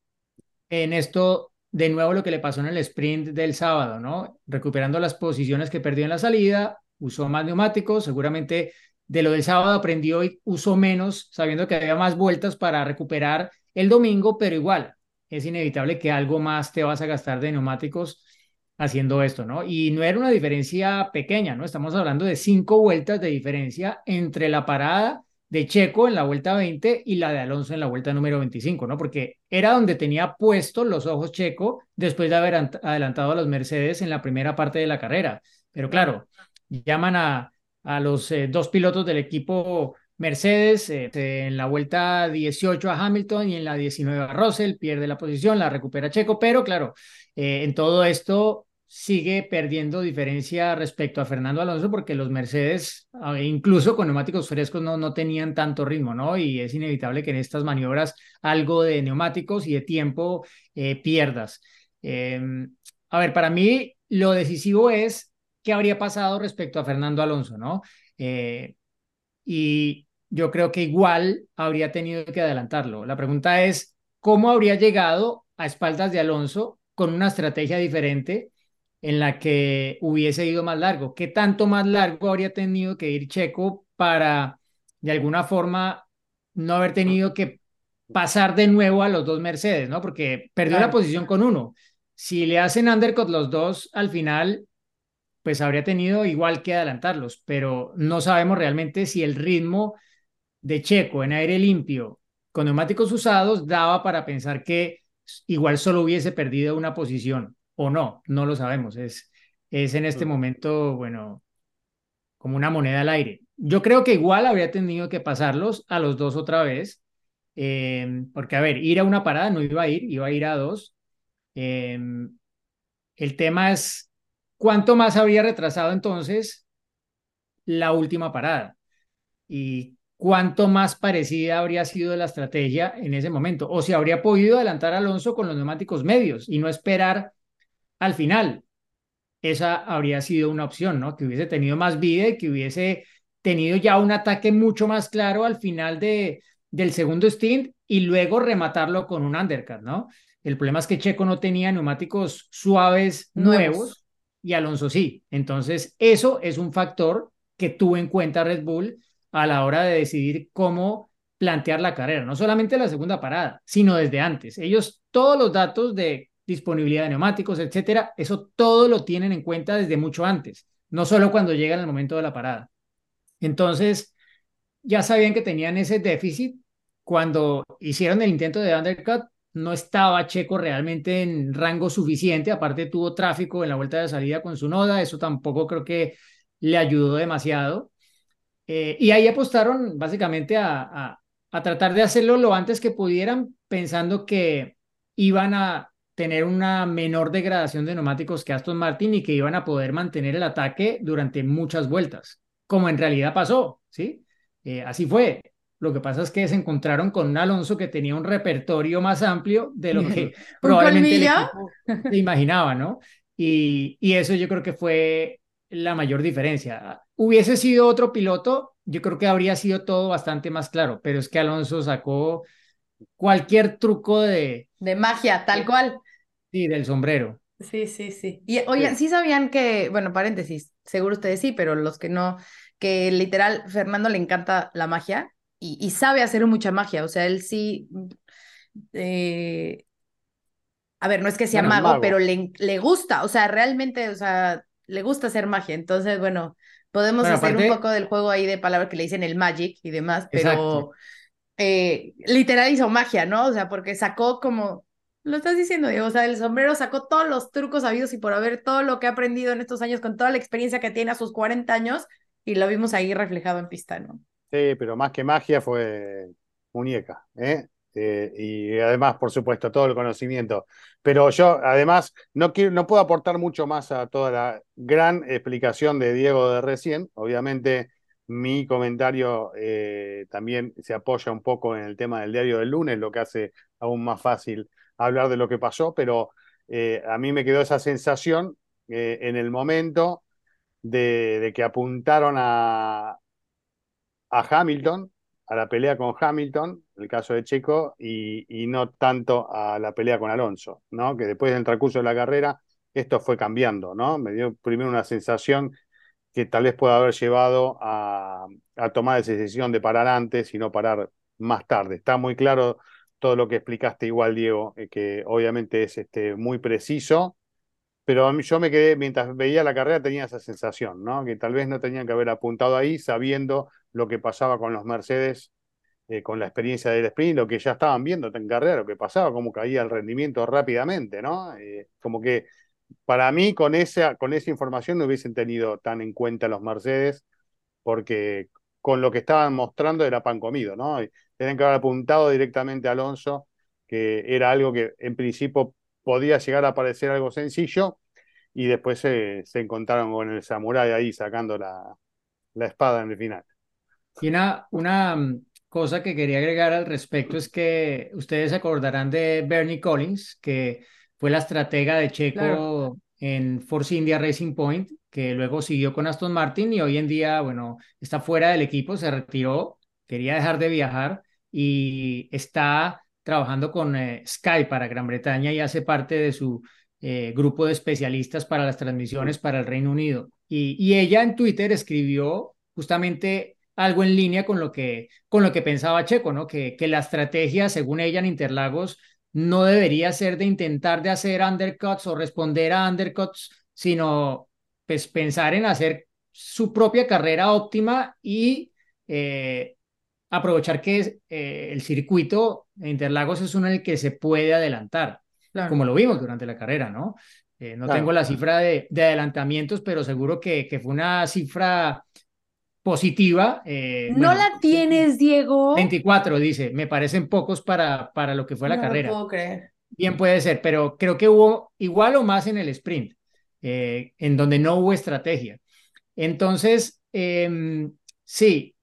en esto de nuevo lo que le pasó en el sprint del sábado, ¿no? Recuperando las posiciones que perdió en la salida, usó más neumáticos, seguramente de lo del sábado aprendió y usó menos, sabiendo que había más vueltas para recuperar el domingo, pero igual es inevitable que algo más te vas a gastar de neumáticos haciendo esto, ¿no? Y no era una diferencia pequeña, ¿no? Estamos hablando de cinco vueltas de diferencia entre la parada de Checo en la vuelta 20 y la de Alonso en la vuelta número 25, ¿no? Porque era donde tenía puestos los ojos Checo después de haber adelantado a los Mercedes en la primera parte de la carrera. Pero claro, llaman a, a los eh, dos pilotos del equipo Mercedes eh, en la vuelta 18 a Hamilton y en la 19 a Russell, pierde la posición, la recupera Checo, pero claro, eh, en todo esto sigue perdiendo diferencia respecto a Fernando Alonso porque los Mercedes, incluso con neumáticos frescos, no, no tenían tanto ritmo, ¿no? Y es inevitable que en estas maniobras algo de neumáticos y de tiempo pierdas. Em, a ver, para mí lo decisivo es qué habría pasado respecto a Fernando Alonso, ¿no? Eh, y yo creo que igual habría tenido que adelantarlo. La pregunta es, ¿cómo habría llegado a espaldas de Alonso con una estrategia diferente en la que hubiese ido más largo? ¿Qué tanto más largo habría tenido que ir Checo para, de alguna forma, no haber tenido que pasar de nuevo a los dos Mercedes, ¿no? Porque perdió la posición con uno. Si le hacen undercut los dos, al final pues habría tenido igual que adelantarlos, pero no sabemos realmente si el ritmo de Checo en aire limpio con neumáticos usados daba para pensar que igual solo hubiese perdido una posición o no, no lo sabemos. Es, es en este momento, bueno, como una moneda al aire. Yo creo que igual habría tenido que pasarlos a los dos otra vez, em, porque a ver, ir a una parada no iba a ir, iba a ir a dos. Em, el tema es ¿Cuánto más habría retrasado entonces la última parada? ¿Y cuánto más parecida habría sido la estrategia en ese momento? O si habría podido adelantar a Alonso con los neumáticos medios y no esperar al final. Esa habría sido una opción, ¿no? Que hubiese tenido más vida y que hubiese tenido ya un ataque mucho más claro al final de, del segundo stint y luego rematarlo con un undercut, ¿no? El problema es que Checo no tenía neumáticos suaves nuevos y Alonso sí. Entonces, eso es un factor que tuvo en cuenta Red Bull a la hora de decidir cómo plantear la carrera, no solamente la segunda parada, sino desde antes. Ellos todos los datos de disponibilidad de neumáticos, etcétera, eso todo lo tienen en cuenta desde mucho antes, no solo cuando llegan el momento de la parada. Entonces, ya sabían que tenían ese déficit cuando hicieron el intento de undercut, no estaba Checo realmente en rango suficiente, aparte tuvo tráfico en la vuelta de salida con su noda, eso tampoco creo que le ayudó demasiado. Eh, y ahí apostaron básicamente a, a, tratar de hacerlo lo antes que pudieran, pensando que iban a tener una menor degradación de neumáticos que Aston Martin y que iban a poder mantener el ataque durante muchas vueltas, como en realidad pasó, ¿sí? Eh, así fue. Lo que pasa es que se encontraron con un Alonso que tenía un repertorio más amplio de lo [laughs] que [laughs] probablemente se imaginaba, ¿no? Y, y eso yo creo que fue la mayor diferencia. Hubiese sido otro piloto, yo creo que habría sido todo bastante más claro, pero es que Alonso sacó cualquier truco de... De magia, tal cual. Sí, del sombrero. Sí, sí, sí. Y oigan, sí. sí sabían que, bueno, paréntesis, seguro ustedes sí, pero los que no, que literal, Fernando le encanta la magia y, sabe hacer mucha magia. O sea, él sí, eh, a ver, no es que sea Bueno, mago, mago. pero le, le gusta, o sea, realmente, o sea, le gusta hacer magia. Entonces, bueno, podemos Bueno, hacer un poco del juego ahí de palabras que le dicen el magic y demás, pero eh, literal hizo magia, ¿no? O sea, porque sacó como, lo estás diciendo, Diego, o sea, el sombrero sacó todos los trucos habidos y por haber todo lo que ha aprendido en estos años, con toda la experiencia que tiene a sus 40 años, y lo vimos ahí reflejado en pista, ¿no? Sí, pero más que magia fue muñeca, ¿eh? Eh, y además, por supuesto, todo el conocimiento. Pero yo, además, no puedo aportar mucho más a toda la gran explicación de Diego de recién. Obviamente, mi comentario eh, también se apoya un poco en el tema del diario del lunes, lo que hace aún más fácil hablar de lo que pasó, pero eh, a mí me quedó esa sensación en el momento de que apuntaron a, a Hamilton, a la pelea con Hamilton, el caso de Checo, y, y no tanto a la pelea con Alonso, ¿no? Que después del transcurso de la carrera esto fue cambiando, ¿no? Me dio primero una sensación que tal vez pueda haber llevado a, a tomar esa decisión de parar antes y no parar más tarde. Está muy claro todo lo que explicaste igual, Diego, eh, que obviamente es este, muy preciso, pero a mí- yo me quedé, mientras veía la carrera tenía esa sensación, ¿no? Que tal vez no tenían que haber apuntado ahí sabiendo lo que pasaba con los Mercedes, eh, con la experiencia del sprint, lo que ya estaban viendo en carrera, lo que pasaba, cómo caía el rendimiento rápidamente, ¿no? Eh, como que para mí con esa, información no hubiesen tenido tan en cuenta los Mercedes, porque con lo que estaban mostrando era pan comido, ¿no? Y tenían que haber apuntado directamente a Alonso, que era algo que en principio podía llegar a parecer algo sencillo, y después se, se encontraron con el samurái ahí sacando la, la espada en el final. Y una, una mm, cosa que quería agregar al respecto es que ustedes se acordarán de Bernie Collins, que fue la estratega de Checo Claro. en Force India Racing Point, que luego siguió con Aston Martin y hoy en día, bueno, está fuera del equipo, se retiró, quería dejar de viajar y está trabajando con eh, Sky para Gran Bretaña y hace parte de su eh, grupo de especialistas para las transmisiones para el Reino Unido. Y, y ella en Twitter escribió justamente algo en línea con lo que, con lo que pensaba Checo, ¿no? Que, que la estrategia, según ella en Interlagos, no debería ser de intentar de hacer undercuts o responder a undercuts, sino pues pensar en hacer su propia carrera óptima y eh, aprovechar que eh, el circuito de Interlagos es uno en el que se puede adelantar, Claro. como lo vimos durante la carrera, ¿no? Eh, no Claro. tengo la cifra de, de adelantamientos, pero seguro que, que fue una cifra positiva. eh, ¿No bueno, la tienes, Diego? 24, dice, me parecen pocos para, para lo que fue la no carrera. lo puedo creer. Bien puede ser, pero creo que hubo igual o más en el sprint, eh, en donde no hubo estrategia. Entonces, eh, sí,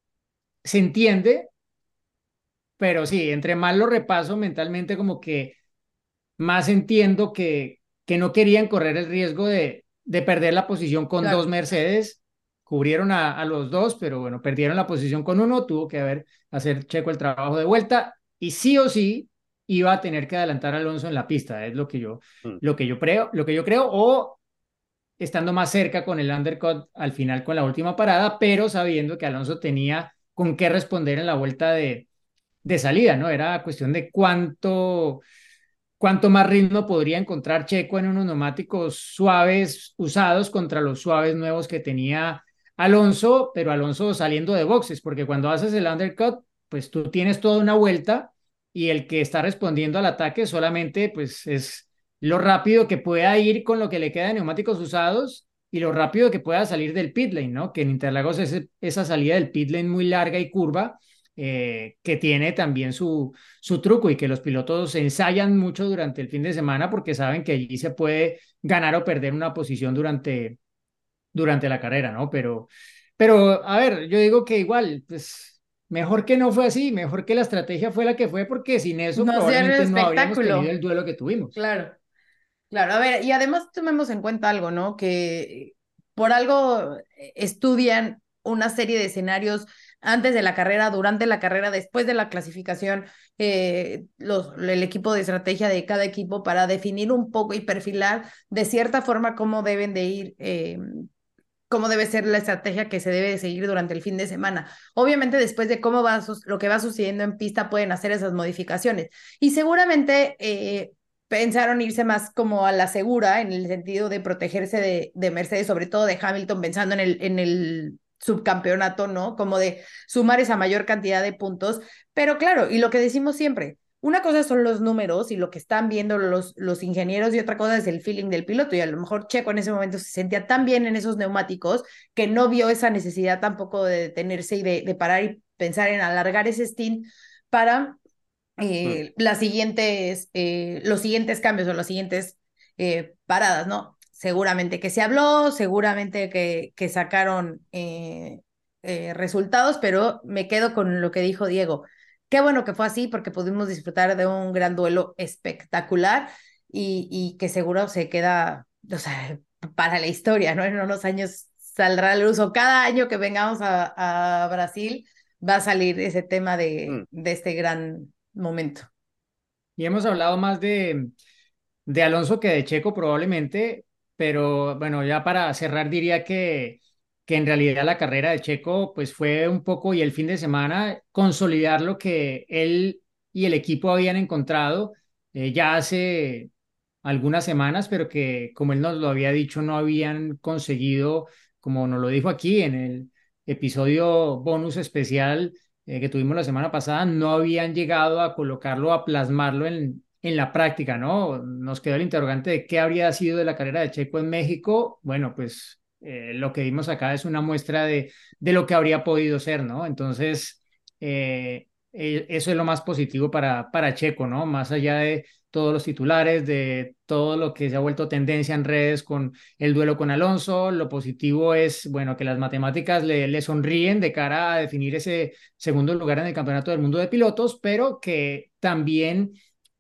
se entiende, pero sí, entre más lo repaso mentalmente, como que más entiendo que, que no querían correr el riesgo de, de perder la posición con Claro. dos Mercedes. Cubrieron a, a los dos, pero bueno, perdieron la posición con uno, tuvo que haber hacer Checo el trabajo de vuelta y sí o sí iba a tener que adelantar a Alonso en la pista, es lo que yo, Mm. lo que yo creo, lo que yo creo, o estando más cerca con el undercut al final con la última parada, pero sabiendo que Alonso tenía con qué responder en la vuelta de, de salida, ¿no? Era cuestión de cuánto, cuánto más ritmo podría encontrar Checo en unos neumáticos suaves usados contra los suaves nuevos que tenía Alonso, pero Alonso saliendo de boxes, porque cuando haces el undercut, pues tú tienes toda una vuelta y el que está respondiendo al ataque solamente pues es lo rápido que pueda ir con lo que le queda de neumáticos usados y lo rápido que pueda salir del pit lane, ¿no? Que en Interlagos es esa salida del pit lane muy larga y curva, eh, que tiene también su, su truco y que los pilotos ensayan mucho durante el fin de semana porque saben que allí se puede ganar o perder una posición durante, durante la carrera, ¿no? Pero, pero, a ver, yo digo que igual, pues mejor que no fue así, mejor que la estrategia fue la que fue porque sin eso dieron probablemente no habríamos tenido el duelo que tuvimos. Claro, claro. A ver, y además tomemos en cuenta algo, ¿no? Que por algo estudian una serie de escenarios antes de la carrera, durante la carrera, después de la clasificación, eh, los, el equipo de estrategia de cada equipo para definir un poco y perfilar de cierta forma cómo deben de ir, eh, cómo debe ser la estrategia que se debe seguir durante el fin de semana. Obviamente después de cómo va lo que va sucediendo en pista pueden hacer esas modificaciones y seguramente eh, pensaron irse más como a la segura en el sentido de protegerse de, de Mercedes, sobre todo de Hamilton, pensando en el subcampeonato, ¿no? Como de sumar esa mayor cantidad de puntos. Pero claro, y lo que decimos siempre, una cosa son los números y lo que están viendo los, los ingenieros y otra cosa es el feeling del piloto. Y a lo mejor Checo en ese momento se sentía tan bien en esos neumáticos que no vio esa necesidad tampoco de detenerse y de, parar y pensar en alargar ese stint para eh, mm. las siguientes, eh, los siguientes cambios o las siguientes eh, paradas, ¿no? Seguramente que se habló, seguramente que, que sacaron resultados, pero me quedo con lo que dijo Diego Qué bueno que fue así porque pudimos disfrutar de un gran duelo espectacular y, y que seguro se queda, o sea, [laughs] para la historia, ¿no? En unos años saldrá al uso. Cada año que vengamos a, a Brasil va a salir ese tema de, mm. de este gran momento. Y hemos hablado más de, de Alonso que de Checo probablemente, pero bueno, ya para cerrar diría que que en realidad la carrera de Checo pues fue un poco y el fin de semana consolidar lo que él y el equipo habían encontrado eh, ya hace algunas semanas, pero que como él nos lo había dicho no habían conseguido, como nos lo dijo aquí en el episodio bonus especial eh, que tuvimos la semana pasada, no habían llegado a colocarlo, a plasmarlo en, en la práctica, ¿no? Nos quedó el interrogante de qué habría sido de la carrera de Checo en México. Bueno, pues eh, lo que vimos acá es una muestra de, de lo que habría podido ser, ¿no? Entonces, eh, eh, eso es lo más positivo para, para Checo, ¿no? Más allá de todos los titulares, de todo lo que se ha vuelto tendencia en redes con el duelo con Alonso, lo positivo es, bueno, que las matemáticas le, le sonríen de cara a definir ese segundo lugar en el Campeonato del Mundo de Pilotos, pero que también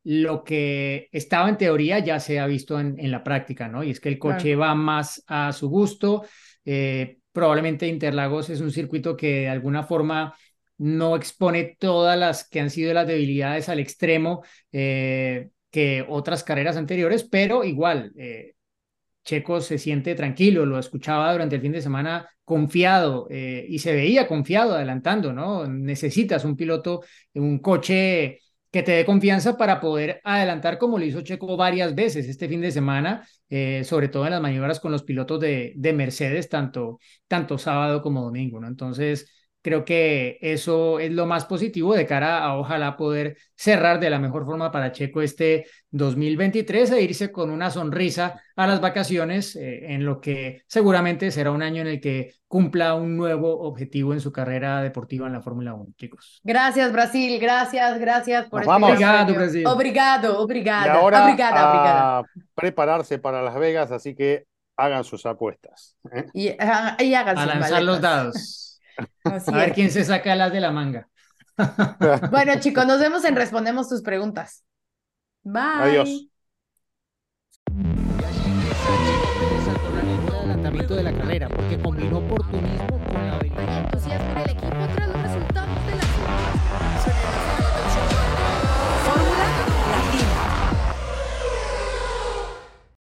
lo que estaba en teoría ya se ha visto en, en la práctica, ¿no? Y es que el coche va más a su gusto. Eh, probablemente Interlagos es un circuito que de alguna forma no expone todas las que han sido las debilidades al extremo eh, que otras carreras anteriores, pero igual, eh, Checo se siente tranquilo, lo escuchaba durante el fin de semana confiado y se veía confiado adelantando, ¿no? Necesitas un piloto, un coche que te dé confianza para poder adelantar como lo hizo Checo varias veces este fin de semana, eh, sobre todo en las maniobras con los pilotos de, de Mercedes, tanto, tanto sábado como domingo, ¿no? Entonces, creo que eso es lo más positivo de cara a ojalá poder cerrar de la mejor forma para Checo este 2023 e irse con una sonrisa a las vacaciones eh, en lo que seguramente será un año en el que cumpla un nuevo objetivo en su carrera deportiva en la Fórmula 1, chicos. Gracias Brasil, gracias, gracias por este vamos. Obrigado, Brasil. Obrigado, obrigado. Y ahora obrigada, a prepararse para Las Vegas, así que hagan sus apuestas. ¿eh? Y, ah, y hagan a sus lanzar maletas. los dados. [laughs] Así A ver es. quién se saca las de la manga. [laughs] Bueno, chicos, nos vemos en Respondemos tus preguntas. Bye. Adiós. adelantamiento de la carrera, porque combinó por